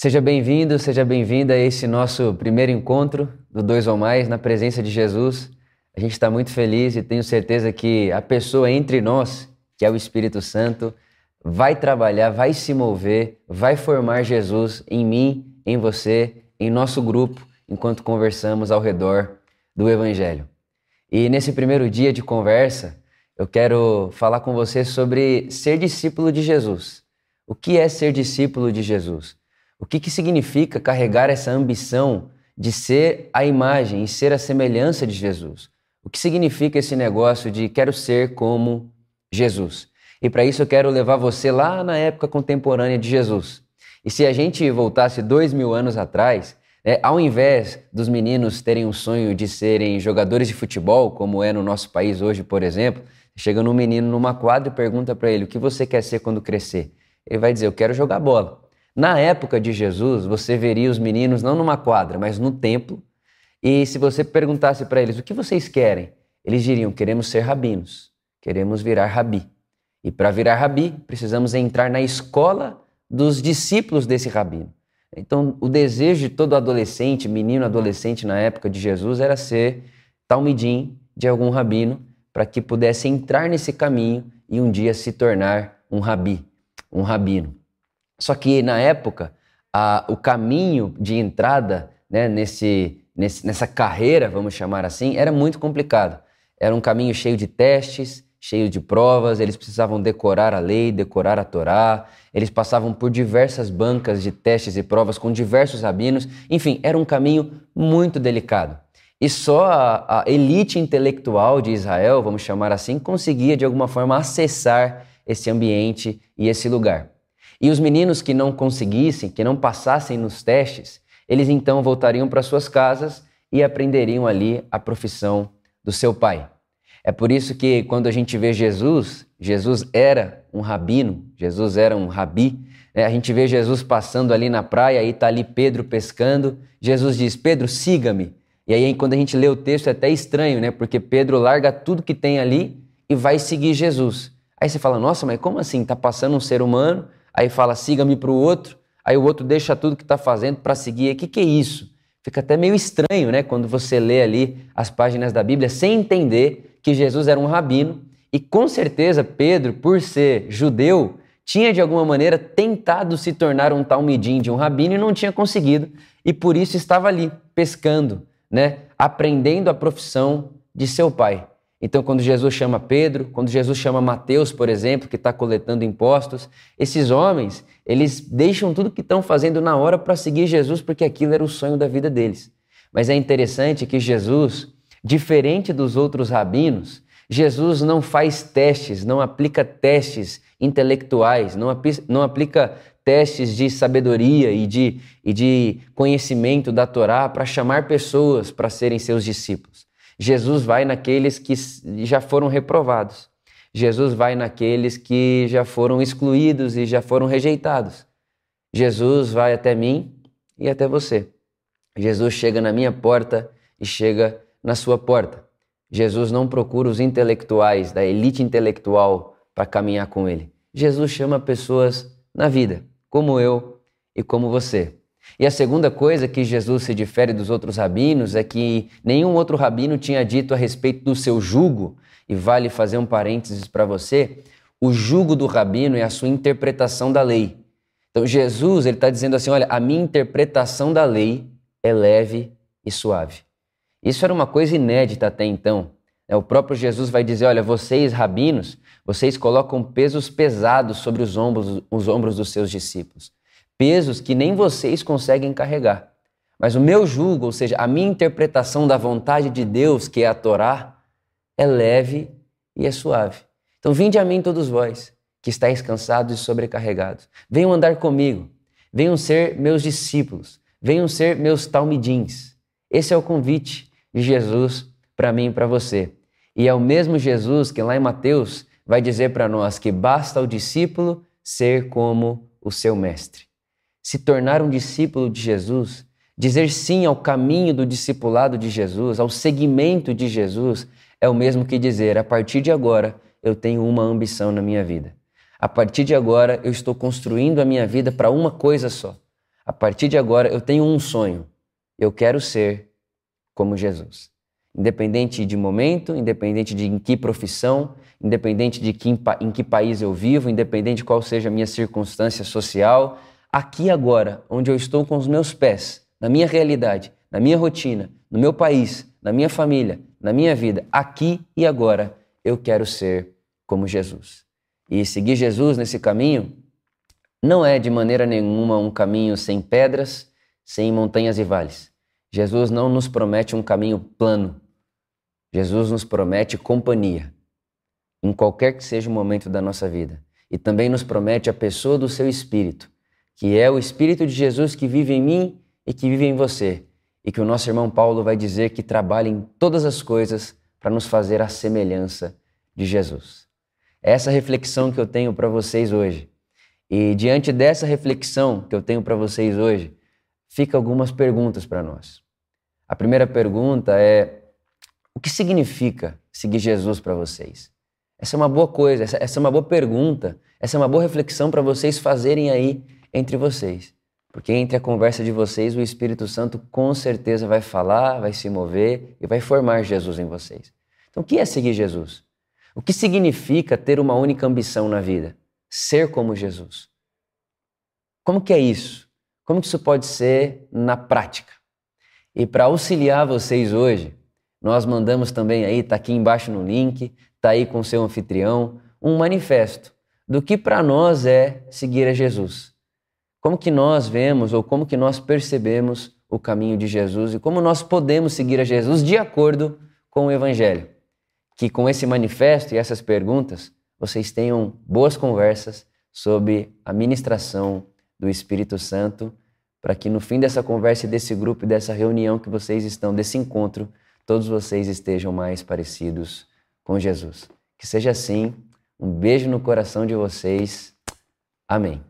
Seja bem-vindo, seja bem-vinda a esse nosso primeiro encontro do Dois ou Mais na presença de Jesus. A gente está muito feliz e tenho certeza que a pessoa entre nós, que é o Espírito Santo, vai trabalhar, vai se mover, vai formar Jesus em mim, em você, em nosso grupo, enquanto conversamos ao redor do Evangelho. E nesse primeiro dia de conversa, eu quero falar com você sobre ser discípulo de Jesus. O que é ser discípulo de Jesus? O que, que significa carregar essa ambição de ser a imagem e ser a semelhança de Jesus? O que significa esse negócio de quero ser como Jesus? E para isso eu quero levar você lá na época contemporânea de Jesus. E se a gente voltasse dois mil anos atrás, é, ao invés dos meninos terem o sonho de serem jogadores de futebol, como é no nosso país hoje, por exemplo, chega um menino numa quadra e pergunta para ele o que você quer ser quando crescer. Ele vai dizer: Eu quero jogar bola. Na época de Jesus, você veria os meninos não numa quadra, mas no templo. E se você perguntasse para eles o que vocês querem, eles diriam: Queremos ser rabinos, queremos virar rabi. E para virar rabi, precisamos entrar na escola dos discípulos desse rabino. Então, o desejo de todo adolescente, menino adolescente na época de Jesus, era ser talmidim de algum rabino, para que pudesse entrar nesse caminho e um dia se tornar um rabi, um rabino. Só que na época, a, o caminho de entrada né, nesse, nesse, nessa carreira, vamos chamar assim, era muito complicado. Era um caminho cheio de testes, cheio de provas, eles precisavam decorar a lei, decorar a Torá, eles passavam por diversas bancas de testes e provas com diversos rabinos, enfim, era um caminho muito delicado. E só a, a elite intelectual de Israel, vamos chamar assim, conseguia de alguma forma acessar esse ambiente e esse lugar. E os meninos que não conseguissem, que não passassem nos testes, eles então voltariam para suas casas e aprenderiam ali a profissão do seu pai. É por isso que quando a gente vê Jesus, Jesus era um rabino, Jesus era um rabi. Né? A gente vê Jesus passando ali na praia, aí está ali Pedro pescando. Jesus diz: Pedro, siga-me. E aí, quando a gente lê o texto, é até estranho, né? Porque Pedro larga tudo que tem ali e vai seguir Jesus. Aí você fala: Nossa, mas como assim? Está passando um ser humano, aí fala: siga-me para o outro. Aí o outro deixa tudo que está fazendo para seguir. O que, que é isso? Fica até meio estranho, né? Quando você lê ali as páginas da Bíblia sem entender que Jesus era um rabino e com certeza Pedro, por ser judeu, tinha de alguma maneira tentado se tornar um talmidim de um rabino e não tinha conseguido, e por isso estava ali pescando, né, aprendendo a profissão de seu pai. Então, quando Jesus chama Pedro, quando Jesus chama Mateus, por exemplo, que está coletando impostos, esses homens, eles deixam tudo que estão fazendo na hora para seguir Jesus, porque aquilo era o sonho da vida deles. Mas é interessante que Jesus, diferente dos outros rabinos, Jesus não faz testes, não aplica testes intelectuais, não, aplica, não aplica testes de sabedoria e de, e de conhecimento da Torá para chamar pessoas para serem seus discípulos. Jesus vai naqueles que já foram reprovados. Jesus vai naqueles que já foram excluídos e já foram rejeitados. Jesus vai até mim e até você. Jesus chega na minha porta e chega na sua porta. Jesus não procura os intelectuais, da elite intelectual, para caminhar com ele. Jesus chama pessoas na vida, como eu e como você. E a segunda coisa que Jesus se difere dos outros rabinos é que nenhum outro rabino tinha dito a respeito do seu jugo, e vale fazer um parênteses para você, o jugo do rabino é a sua interpretação da lei. Então Jesus ele está dizendo assim, olha, a minha interpretação da lei é leve e suave. Isso era uma coisa inédita até então. É, o próprio Jesus vai dizer: olha, vocês, rabinos, vocês colocam pesos pesados sobre os ombros, os ombros dos seus discípulos. Pesos que nem vocês conseguem carregar. Mas o meu jugo, ou seja, a minha interpretação da vontade de Deus, que é a Torá, é leve e é suave. Então, vinde a mim todos vós, que estáis cansados e sobrecarregados. Venham andar comigo. Venham ser meus discípulos. Venham ser meus talmidins. Esse é o convite de Jesus para mim e para você. E é o mesmo Jesus que lá em Mateus vai dizer para nós que basta ao discípulo ser como o seu mestre. Se tornar um discípulo de Jesus, dizer sim ao caminho do discipulado de Jesus, ao seguimento de Jesus, é o mesmo que dizer: a partir de agora eu tenho uma ambição na minha vida. A partir de agora eu estou construindo a minha vida para uma coisa só. A partir de agora eu tenho um sonho. Eu quero ser como Jesus. Independente de momento, independente de em que profissão, independente de que, em que país eu vivo, independente de qual seja a minha circunstância social, aqui agora, onde eu estou com os meus pés, na minha realidade, na minha rotina, no meu país, na minha família, na minha vida, aqui e agora, eu quero ser como Jesus. E seguir Jesus nesse caminho não é de maneira nenhuma um caminho sem pedras, sem montanhas e vales. Jesus não nos promete um caminho plano. Jesus nos promete companhia em qualquer que seja o momento da nossa vida. E também nos promete a pessoa do seu Espírito, que é o Espírito de Jesus que vive em mim e que vive em você. E que o nosso irmão Paulo vai dizer que trabalha em todas as coisas para nos fazer a semelhança de Jesus. É essa reflexão que eu tenho para vocês hoje. E diante dessa reflexão que eu tenho para vocês hoje, fica algumas perguntas para nós. A primeira pergunta é: o que significa seguir Jesus para vocês? Essa é uma boa coisa, essa, essa é uma boa pergunta, essa é uma boa reflexão para vocês fazerem aí entre vocês. Porque entre a conversa de vocês, o Espírito Santo com certeza vai falar, vai se mover e vai formar Jesus em vocês. Então, o que é seguir Jesus? O que significa ter uma única ambição na vida? Ser como Jesus. Como que é isso? Como que isso pode ser na prática? E para auxiliar vocês hoje, nós mandamos também aí, está aqui embaixo no link, está aí com seu anfitrião, um manifesto do que para nós é seguir a Jesus. Como que nós vemos ou como que nós percebemos o caminho de Jesus e como nós podemos seguir a Jesus de acordo com o Evangelho. Que com esse manifesto e essas perguntas vocês tenham boas conversas sobre a ministração do Espírito Santo, para que no fim dessa conversa e desse grupo e dessa reunião que vocês estão, desse encontro, todos vocês estejam mais parecidos com Jesus. Que seja assim. Um beijo no coração de vocês. Amém.